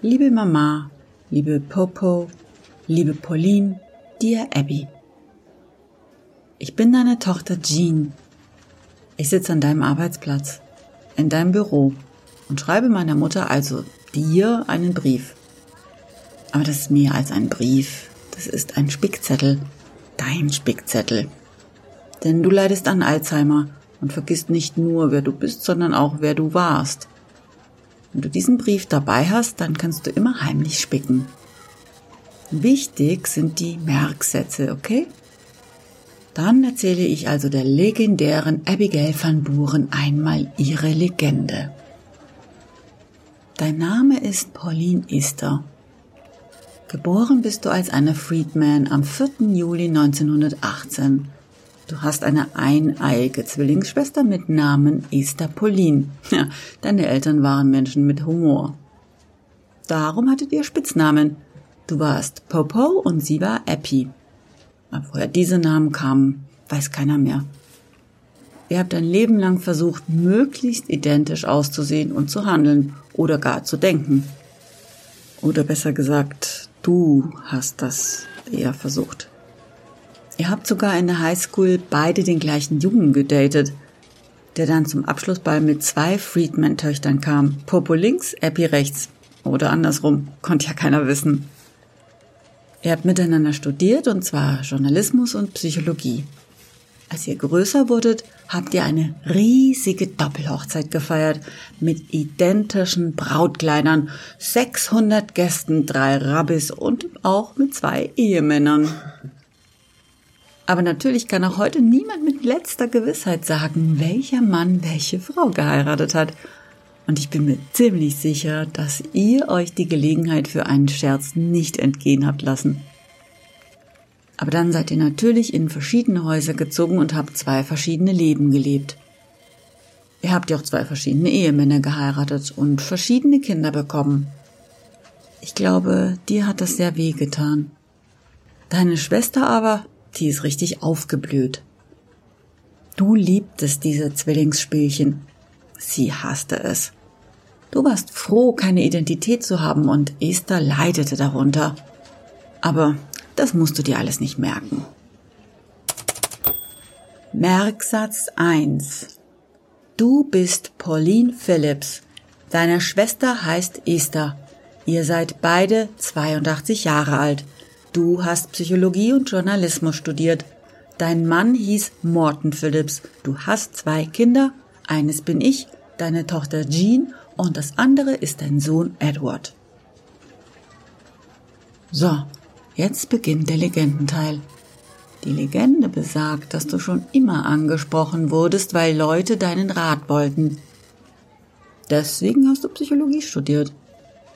Liebe Mama, liebe Popo, liebe Pauline, dir Abby. Ich bin deine Tochter Jean. Ich sitze an deinem Arbeitsplatz, in deinem Büro und schreibe meiner Mutter, also dir, einen Brief. Aber das ist mehr als ein Brief. Das ist ein Spickzettel. Dein Spickzettel. Denn du leidest an Alzheimer und vergisst nicht nur, wer du bist, sondern auch, wer du warst. Wenn du diesen Brief dabei hast, dann kannst du immer heimlich spicken. Wichtig sind die Merksätze, okay? Dann erzähle ich also der legendären Abigail van Buren einmal ihre Legende. Dein Name ist Pauline Easter. Geboren bist du als Anna Friedman am 4. Juli 1918. Du hast eine eineige Zwillingsschwester mit Namen Esther Pauline. Ja, deine Eltern waren Menschen mit Humor. Darum hattet ihr Spitznamen. Du warst Popo und sie war. Aber woher diese Namen kamen, weiß keiner mehr. Ihr habt ein Leben lang versucht, möglichst identisch auszusehen und zu handeln oder gar zu denken. Oder besser gesagt, du hast das eher versucht. Ihr habt sogar in der Highschool beide den gleichen Jungen gedatet, der dann zum Abschlussball mit zwei Friedman-Töchtern kam. Popo links, Epi rechts. Oder andersrum, konnte ja keiner wissen. Ihr habt miteinander studiert, und zwar Journalismus und Psychologie. Als ihr größer wurdet, habt ihr eine riesige Doppelhochzeit gefeiert mit identischen Brautkleidern, 600 Gästen, drei Rabbis und auch mit zwei Ehemännern. Aber natürlich kann auch heute niemand mit letzter Gewissheit sagen, welcher Mann welche Frau geheiratet hat. Und ich bin mir ziemlich sicher, dass ihr euch die Gelegenheit für einen Scherz nicht entgehen habt lassen. Aber dann seid ihr natürlich in verschiedene Häuser gezogen und habt zwei verschiedene Leben gelebt. Ihr habt ja auch zwei verschiedene Ehemänner geheiratet und verschiedene Kinder bekommen. Ich glaube, dir hat das sehr weh getan. Deine Schwester aber die ist richtig aufgeblüht. Du liebtest diese Zwillingsspielchen. Sie hasste es. Du warst froh, keine Identität zu haben und Esther leidete darunter. Aber das musst du dir alles nicht merken. Merksatz 1. Du bist Pauline Phillips. Deine Schwester heißt Esther. Ihr seid beide 82 Jahre alt. Du hast Psychologie und Journalismus studiert. Dein Mann hieß Morton Phillips. Du hast zwei Kinder. Eines bin ich, deine Tochter Jean und das andere ist dein Sohn Edward. So, jetzt beginnt der Legendenteil. Die Legende besagt, dass du schon immer angesprochen wurdest, weil Leute deinen Rat wollten. Deswegen hast du Psychologie studiert.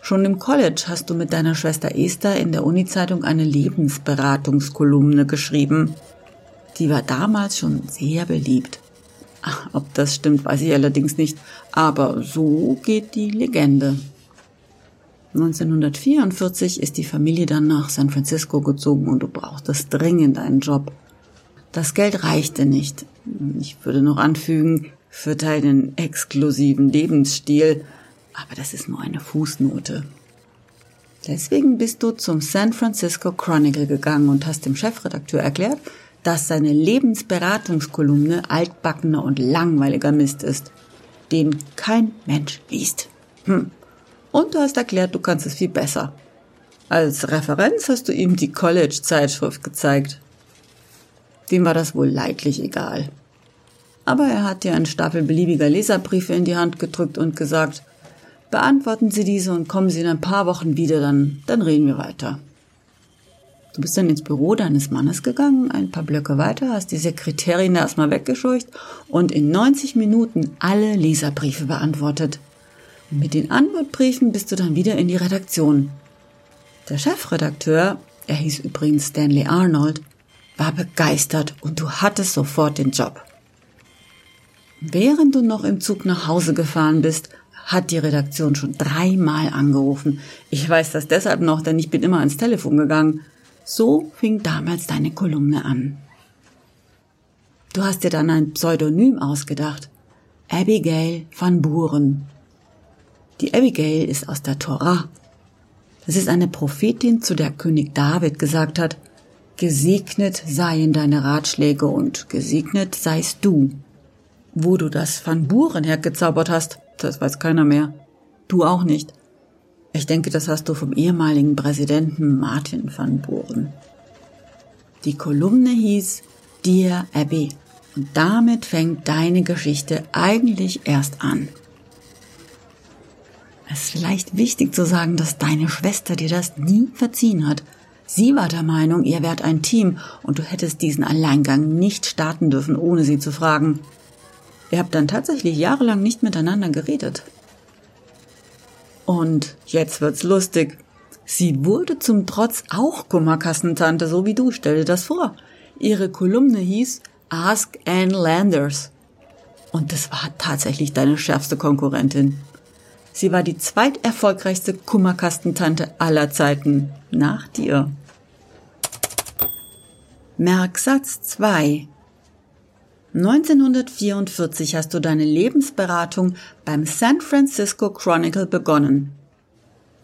Schon im College hast du mit deiner Schwester Esther in der Uni-Zeitung eine Lebensberatungskolumne geschrieben. Die war damals schon sehr beliebt. Ach, ob das stimmt, weiß ich allerdings nicht, aber so geht die Legende. 1944 ist die Familie dann nach San Francisco gezogen und du brauchtest dringend einen Job. Das Geld reichte nicht. Ich würde noch anfügen, für deinen exklusiven Lebensstil aber das ist nur eine Fußnote. Deswegen bist du zum San Francisco Chronicle gegangen und hast dem Chefredakteur erklärt, dass seine Lebensberatungskolumne altbackener und langweiliger Mist ist, den kein Mensch liest. Hm. Und du hast erklärt, du kannst es viel besser. Als Referenz hast du ihm die College-Zeitschrift gezeigt. Dem war das wohl leidlich egal. Aber er hat dir einen Stapel beliebiger Leserbriefe in die Hand gedrückt und gesagt, Beantworten Sie diese und kommen Sie in ein paar Wochen wieder, dann, dann reden wir weiter. Du bist dann ins Büro deines Mannes gegangen, ein paar Blöcke weiter, hast die Sekretärin erstmal weggescheucht und in 90 Minuten alle Leserbriefe beantwortet. Und mit den Antwortbriefen bist du dann wieder in die Redaktion. Der Chefredakteur, er hieß übrigens Stanley Arnold, war begeistert und du hattest sofort den Job. Während du noch im Zug nach Hause gefahren bist, hat die Redaktion schon dreimal angerufen. Ich weiß das deshalb noch, denn ich bin immer ans Telefon gegangen. So fing damals deine Kolumne an. Du hast dir dann ein Pseudonym ausgedacht. Abigail van Buren. Die Abigail ist aus der Torah. Das ist eine Prophetin, zu der König David gesagt hat, Gesegnet seien deine Ratschläge und gesegnet seist du. Wo du das Van Buren hergezaubert hast, das weiß keiner mehr. Du auch nicht. Ich denke, das hast du vom ehemaligen Präsidenten Martin van Buren. Die Kolumne hieß Dear Abby und damit fängt deine Geschichte eigentlich erst an. Es ist vielleicht wichtig zu sagen, dass deine Schwester dir das nie verziehen hat. Sie war der Meinung, ihr wärt ein Team und du hättest diesen Alleingang nicht starten dürfen, ohne sie zu fragen. Ihr habt dann tatsächlich jahrelang nicht miteinander geredet. Und jetzt wird's lustig. Sie wurde zum Trotz auch Kummerkassentante, so wie du. Stell dir das vor. Ihre Kolumne hieß Ask Anne Landers. Und das war tatsächlich deine schärfste Konkurrentin. Sie war die zweiterfolgreichste Kummerkastentante aller Zeiten, nach dir. Merksatz 2 1944 hast du deine Lebensberatung beim San Francisco Chronicle begonnen.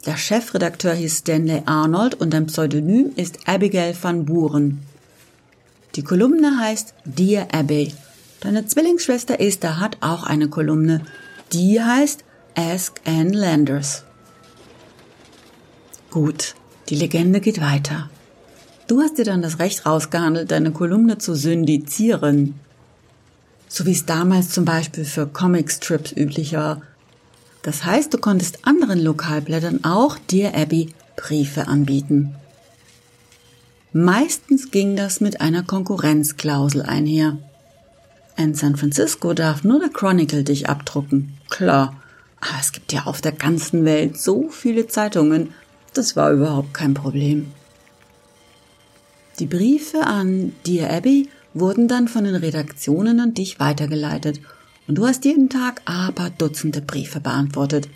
Der Chefredakteur hieß Stanley Arnold und dein Pseudonym ist Abigail van Buren. Die Kolumne heißt Dear Abby. Deine Zwillingsschwester Esther hat auch eine Kolumne. Die heißt Ask Anne Landers. Gut, die Legende geht weiter. Du hast dir dann das Recht rausgehandelt, deine Kolumne zu syndizieren. So wie es damals zum Beispiel für Comicstrips üblich war. Das heißt, du konntest anderen Lokalblättern auch Dear Abby Briefe anbieten. Meistens ging das mit einer Konkurrenzklausel einher. In San Francisco darf nur der Chronicle dich abdrucken. Klar, aber es gibt ja auf der ganzen Welt so viele Zeitungen, das war überhaupt kein Problem. Die Briefe an Dear Abby wurden dann von den Redaktionen an dich weitergeleitet und du hast jeden Tag aber Dutzende Briefe beantwortet.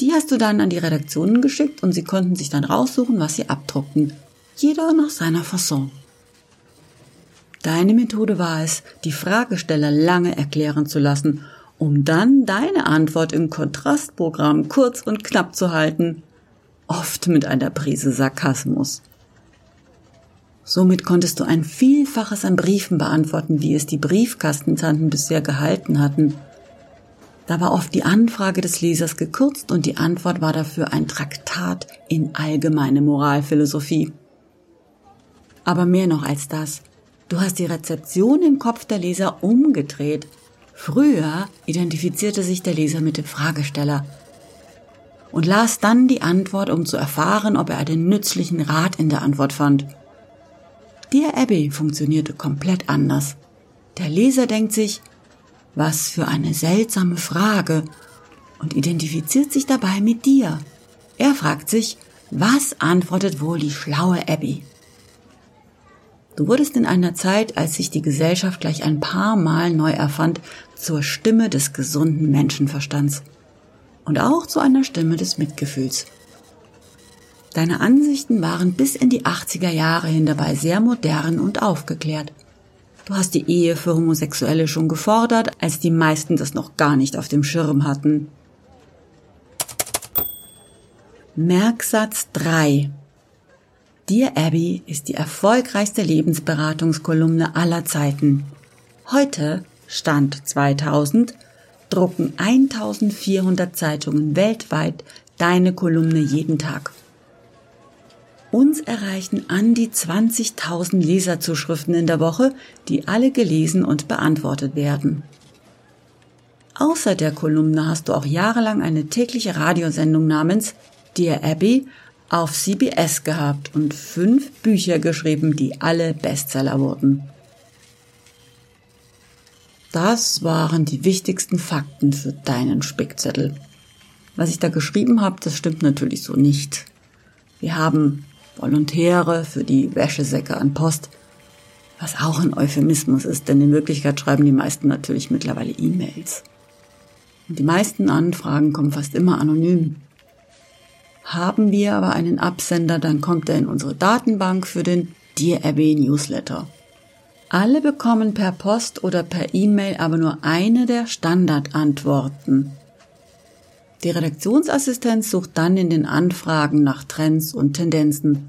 Die hast du dann an die Redaktionen geschickt und sie konnten sich dann raussuchen, was sie abdruckten. Jeder nach seiner Fasson. Deine Methode war es, die Fragesteller lange erklären zu lassen um dann deine Antwort im Kontrastprogramm kurz und knapp zu halten, oft mit einer Prise Sarkasmus. Somit konntest du ein Vielfaches an Briefen beantworten, wie es die Briefkastentanten bisher gehalten hatten. Da war oft die Anfrage des Lesers gekürzt und die Antwort war dafür ein Traktat in allgemeine Moralphilosophie. Aber mehr noch als das. Du hast die Rezeption im Kopf der Leser umgedreht Früher identifizierte sich der Leser mit dem Fragesteller und las dann die Antwort, um zu erfahren, ob er einen nützlichen Rat in der Antwort fand. Dear Abby funktionierte komplett anders. Der Leser denkt sich, was für eine seltsame Frage und identifiziert sich dabei mit dir. Er fragt sich, was antwortet wohl die schlaue Abby? Du wurdest in einer Zeit, als sich die Gesellschaft gleich ein paar Mal neu erfand, zur Stimme des gesunden Menschenverstands und auch zu einer Stimme des Mitgefühls. Deine Ansichten waren bis in die 80er Jahre hin dabei sehr modern und aufgeklärt. Du hast die Ehe für Homosexuelle schon gefordert, als die meisten das noch gar nicht auf dem Schirm hatten. Merksatz 3 Dear Abby ist die erfolgreichste Lebensberatungskolumne aller Zeiten. Heute, Stand 2000, drucken 1400 Zeitungen weltweit deine Kolumne jeden Tag. Uns erreichen an die 20.000 Leserzuschriften in der Woche, die alle gelesen und beantwortet werden. Außer der Kolumne hast du auch jahrelang eine tägliche Radiosendung namens Dear Abby auf CBS gehabt und fünf Bücher geschrieben, die alle Bestseller wurden. Das waren die wichtigsten Fakten für deinen Spickzettel. Was ich da geschrieben habe, das stimmt natürlich so nicht. Wir haben Volontäre für die Wäschesäcke an Post, was auch ein Euphemismus ist, denn in Wirklichkeit schreiben die meisten natürlich mittlerweile E-Mails. Und die meisten Anfragen kommen fast immer anonym. Haben wir aber einen Absender, dann kommt er in unsere Datenbank für den Dear Abby Newsletter. Alle bekommen per Post oder per E-Mail aber nur eine der Standardantworten. Die Redaktionsassistenz sucht dann in den Anfragen nach Trends und Tendenzen.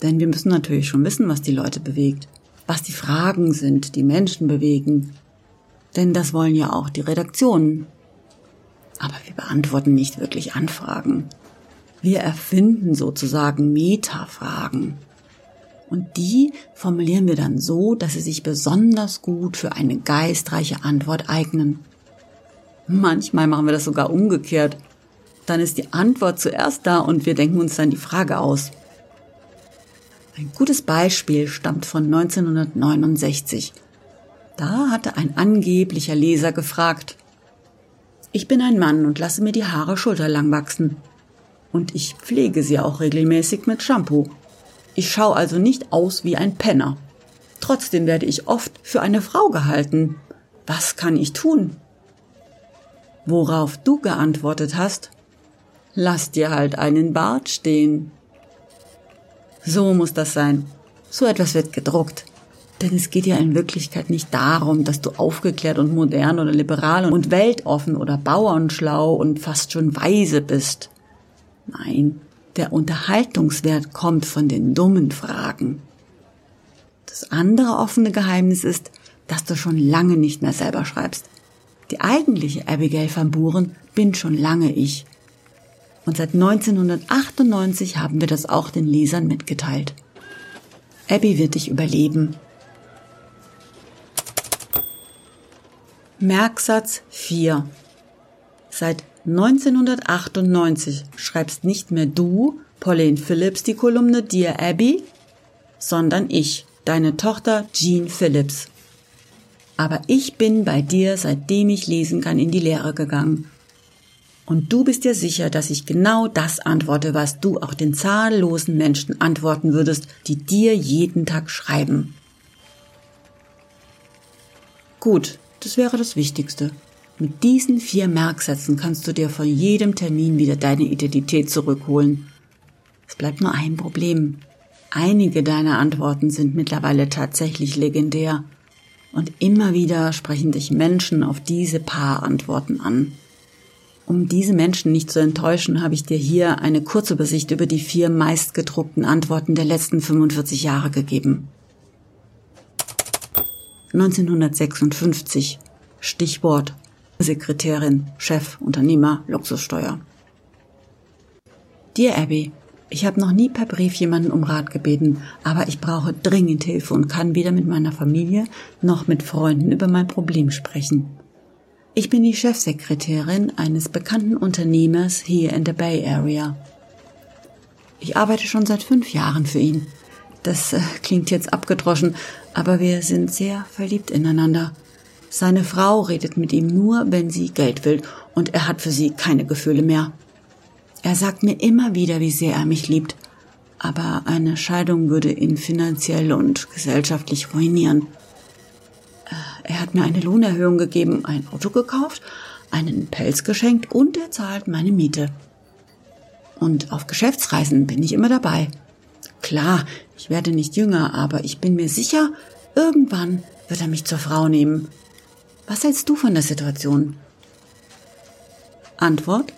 Denn wir müssen natürlich schon wissen, was die Leute bewegt, was die Fragen sind, die Menschen bewegen. Denn das wollen ja auch die Redaktionen. Aber wir beantworten nicht wirklich Anfragen. Wir erfinden sozusagen Metafragen. Und die formulieren wir dann so, dass sie sich besonders gut für eine geistreiche Antwort eignen. Manchmal machen wir das sogar umgekehrt. Dann ist die Antwort zuerst da und wir denken uns dann die Frage aus. Ein gutes Beispiel stammt von 1969. Da hatte ein angeblicher Leser gefragt, ich bin ein Mann und lasse mir die Haare schulterlang wachsen. Und ich pflege sie auch regelmäßig mit Shampoo. Ich schaue also nicht aus wie ein Penner. Trotzdem werde ich oft für eine Frau gehalten. Was kann ich tun? Worauf du geantwortet hast, lass dir halt einen Bart stehen. So muss das sein. So etwas wird gedruckt. Denn es geht ja in Wirklichkeit nicht darum, dass du aufgeklärt und modern oder liberal und weltoffen oder bauernschlau und fast schon weise bist. Nein, der Unterhaltungswert kommt von den dummen Fragen. Das andere offene Geheimnis ist, dass du schon lange nicht mehr selber schreibst. Die eigentliche Abigail van Buren bin schon lange ich. Und seit 1998 haben wir das auch den Lesern mitgeteilt. Abby wird dich überleben. Merksatz 4 Seit 1998 schreibst nicht mehr du, Pauline Phillips, die Kolumne Dear Abby, sondern ich, deine Tochter Jean Phillips. Aber ich bin bei dir, seitdem ich lesen kann, in die Lehre gegangen. Und du bist dir sicher, dass ich genau das antworte, was du auch den zahllosen Menschen antworten würdest, die dir jeden Tag schreiben. Gut, das wäre das Wichtigste. Mit diesen vier Merksätzen kannst du dir von jedem Termin wieder deine Identität zurückholen. Es bleibt nur ein Problem. Einige deiner Antworten sind mittlerweile tatsächlich legendär. Und immer wieder sprechen dich Menschen auf diese paar Antworten an. Um diese Menschen nicht zu enttäuschen, habe ich dir hier eine Kurzübersicht über die vier meistgedruckten Antworten der letzten 45 Jahre gegeben. 1956. Stichwort Sekretärin, Chef, Unternehmer, Luxussteuer. Dear Abby, ich habe noch nie per Brief jemanden um Rat gebeten, aber ich brauche dringend Hilfe und kann weder mit meiner Familie noch mit Freunden über mein Problem sprechen. Ich bin die Chefsekretärin eines bekannten Unternehmers hier in der Bay Area. Ich arbeite schon seit fünf Jahren für ihn. Das äh, klingt jetzt abgedroschen, aber wir sind sehr verliebt ineinander. Seine Frau redet mit ihm nur, wenn sie Geld will, und er hat für sie keine Gefühle mehr. Er sagt mir immer wieder, wie sehr er mich liebt, aber eine Scheidung würde ihn finanziell und gesellschaftlich ruinieren. Äh, er hat mir eine Lohnerhöhung gegeben, ein Auto gekauft, einen Pelz geschenkt und er zahlt meine Miete. Und auf Geschäftsreisen bin ich immer dabei. Klar, ich werde nicht jünger, aber ich bin mir sicher, irgendwann wird er mich zur Frau nehmen. Was hältst du von der Situation? Antwort?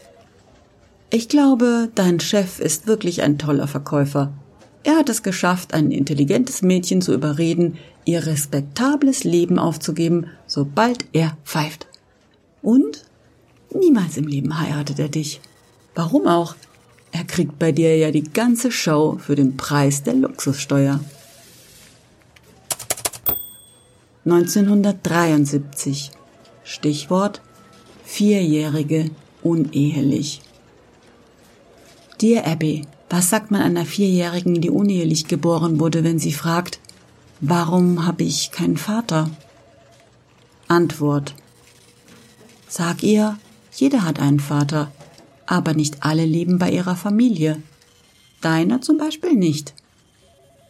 Ich glaube, dein Chef ist wirklich ein toller Verkäufer. Er hat es geschafft, ein intelligentes Mädchen zu überreden, ihr respektables Leben aufzugeben, sobald er pfeift. Und niemals im Leben heiratet er dich. Warum auch? Er kriegt bei dir ja die ganze Show für den Preis der Luxussteuer. 1973 Stichwort Vierjährige unehelich. Dear Abby, was sagt man einer Vierjährigen, die unehelich geboren wurde, wenn sie fragt, warum habe ich keinen Vater? Antwort. Sag ihr, jeder hat einen Vater, aber nicht alle leben bei ihrer Familie. Deiner zum Beispiel nicht.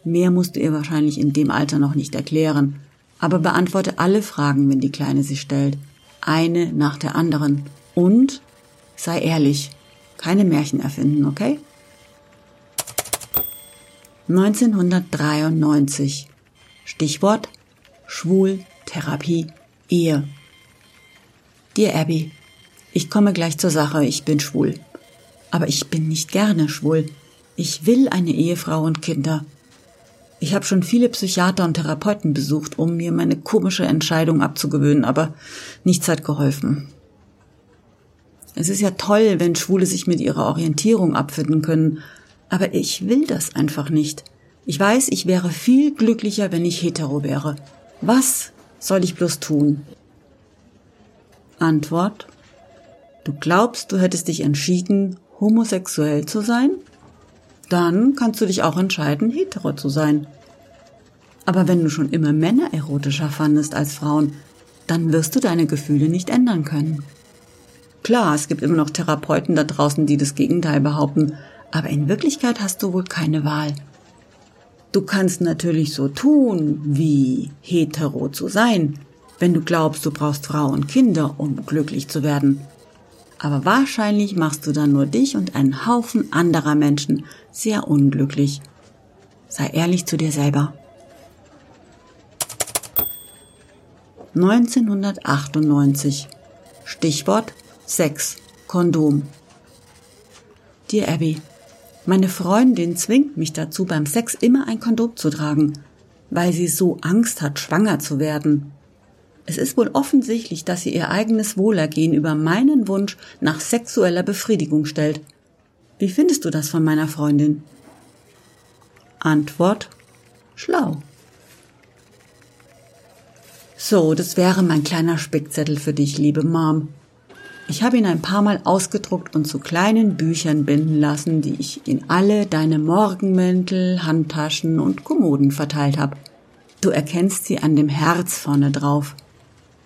Mehr musst du ihr wahrscheinlich in dem Alter noch nicht erklären, aber beantworte alle Fragen, wenn die Kleine sie stellt, eine nach der anderen. Und sei ehrlich, keine Märchen erfinden, okay? 1993. Stichwort Schwul, Therapie, Ehe. Dear Abby, Ich komme gleich zur Sache, ich bin schwul. Aber ich bin nicht gerne schwul. Ich will eine Ehefrau und Kinder. Ich habe schon viele Psychiater und Therapeuten besucht, um mir meine komische Entscheidung abzugewöhnen, aber nichts hat geholfen. Es ist ja toll, wenn Schwule sich mit ihrer Orientierung abfinden können, aber ich will das einfach nicht. Ich weiß, ich wäre viel glücklicher, wenn ich hetero wäre. Was soll ich bloß tun? Antwort. Du glaubst, du hättest dich entschieden, homosexuell zu sein? Dann kannst du dich auch entscheiden, hetero zu sein. Aber wenn du schon immer Männer erotischer fandest als Frauen, dann wirst du deine Gefühle nicht ändern können. Klar, es gibt immer noch Therapeuten da draußen, die das Gegenteil behaupten, aber in Wirklichkeit hast du wohl keine Wahl. Du kannst natürlich so tun, wie hetero zu sein, wenn du glaubst, du brauchst Frau und Kinder, um glücklich zu werden. Aber wahrscheinlich machst du dann nur dich und einen Haufen anderer Menschen sehr unglücklich. Sei ehrlich zu dir selber. 1998 Stichwort Sex, Kondom. Dear Abby, meine Freundin zwingt mich dazu, beim Sex immer ein Kondom zu tragen, weil sie so Angst hat, schwanger zu werden. Es ist wohl offensichtlich, dass sie ihr eigenes Wohlergehen über meinen Wunsch nach sexueller Befriedigung stellt. Wie findest du das von meiner Freundin? Antwort schlau. So, das wäre mein kleiner Spickzettel für dich, liebe Mom. Ich habe ihn ein paar Mal ausgedruckt und zu kleinen Büchern binden lassen, die ich in alle deine Morgenmäntel, Handtaschen und Kommoden verteilt habe. Du erkennst sie an dem Herz vorne drauf.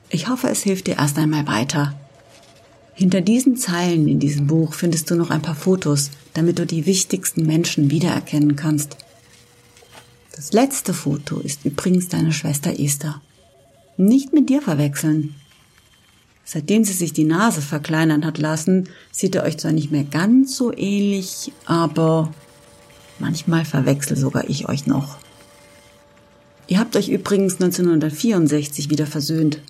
Ich hoffe, es hilft dir erst einmal weiter. Hinter diesen Zeilen in diesem Buch findest du noch ein paar Fotos, damit du die wichtigsten Menschen wiedererkennen kannst. Das letzte Foto ist übrigens deine Schwester Esther. Nicht mit dir verwechseln. Seitdem sie sich die Nase verkleinern hat lassen, sieht er euch zwar nicht mehr ganz so ähnlich, aber manchmal verwechsel sogar ich euch noch. Ihr habt euch übrigens 1964 wieder versöhnt.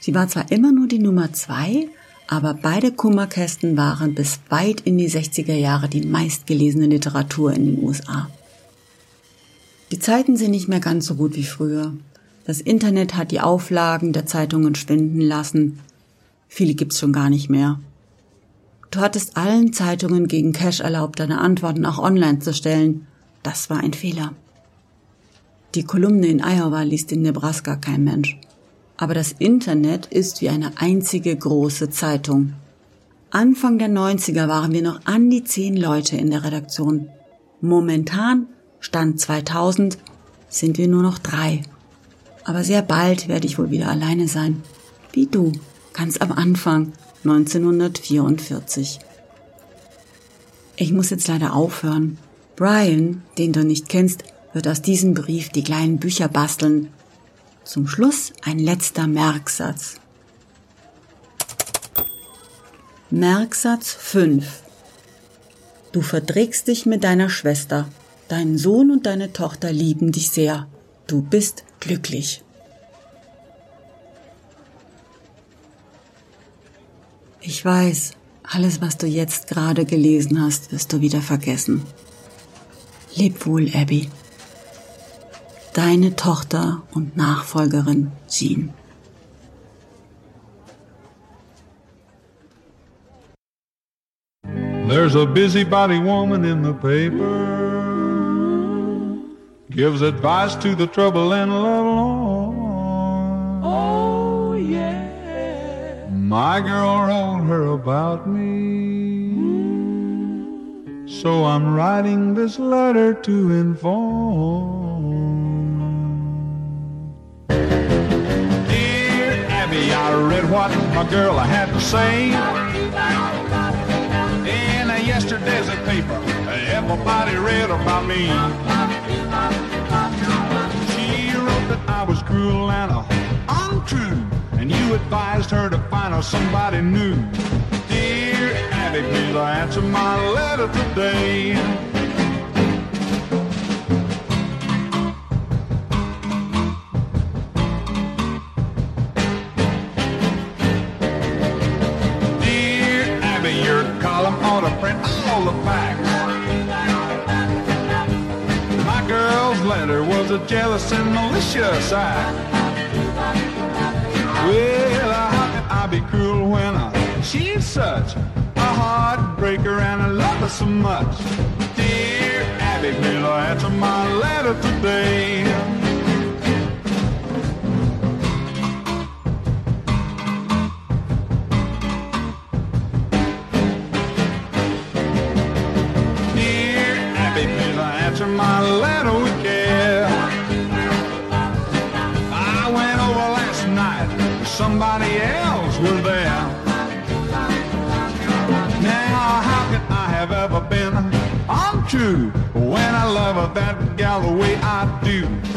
Sie war zwar immer nur die Nummer zwei, aber beide Kummerkästen waren bis weit in die 60er Jahre die meistgelesene Literatur in den USA. Die Zeiten sind nicht mehr ganz so gut wie früher. Das Internet hat die Auflagen der Zeitungen schwinden lassen. Viele gibt's schon gar nicht mehr. Du hattest allen Zeitungen gegen Cash erlaubt, deine Antworten auch online zu stellen. Das war ein Fehler. Die Kolumne in Iowa liest in Nebraska kein Mensch. Aber das Internet ist wie eine einzige große Zeitung. Anfang der 90er waren wir noch an die zehn Leute in der Redaktion. Momentan, Stand 2000, sind wir nur noch drei. Aber sehr bald werde ich wohl wieder alleine sein. Wie du, ganz am Anfang, 1944. Ich muss jetzt leider aufhören. Brian, den du nicht kennst, wird aus diesem Brief die kleinen Bücher basteln. Zum Schluss ein letzter Merksatz. Merksatz 5. Du verträgst dich mit deiner Schwester. Dein Sohn und deine Tochter lieben dich sehr. Du bist glücklich. Ich weiß, alles, was du jetzt gerade gelesen hast, wirst du wieder vergessen. Leb wohl, Abby. Deine Tochter und Nachfolgerin Jean. There's a busybody woman in the paper. Gives advice to the trouble and love Oh, yeah. My girl wrote her about me. So I'm writing this letter to inform. Dear Abby, I read what my girl had to say. In yesterday's paper, everybody read about me. I was cruel and untrue, and you advised her to find her somebody new. Dear Abby, please answer my letter today. A jealous and malicious act. Well, how can I be cruel when I, she's such a heartbreaker and I love her so much? Dear Abby, will I answer my letter today? Somebody else was there. Now, how could I have ever been untrue when I love that gal the way I do?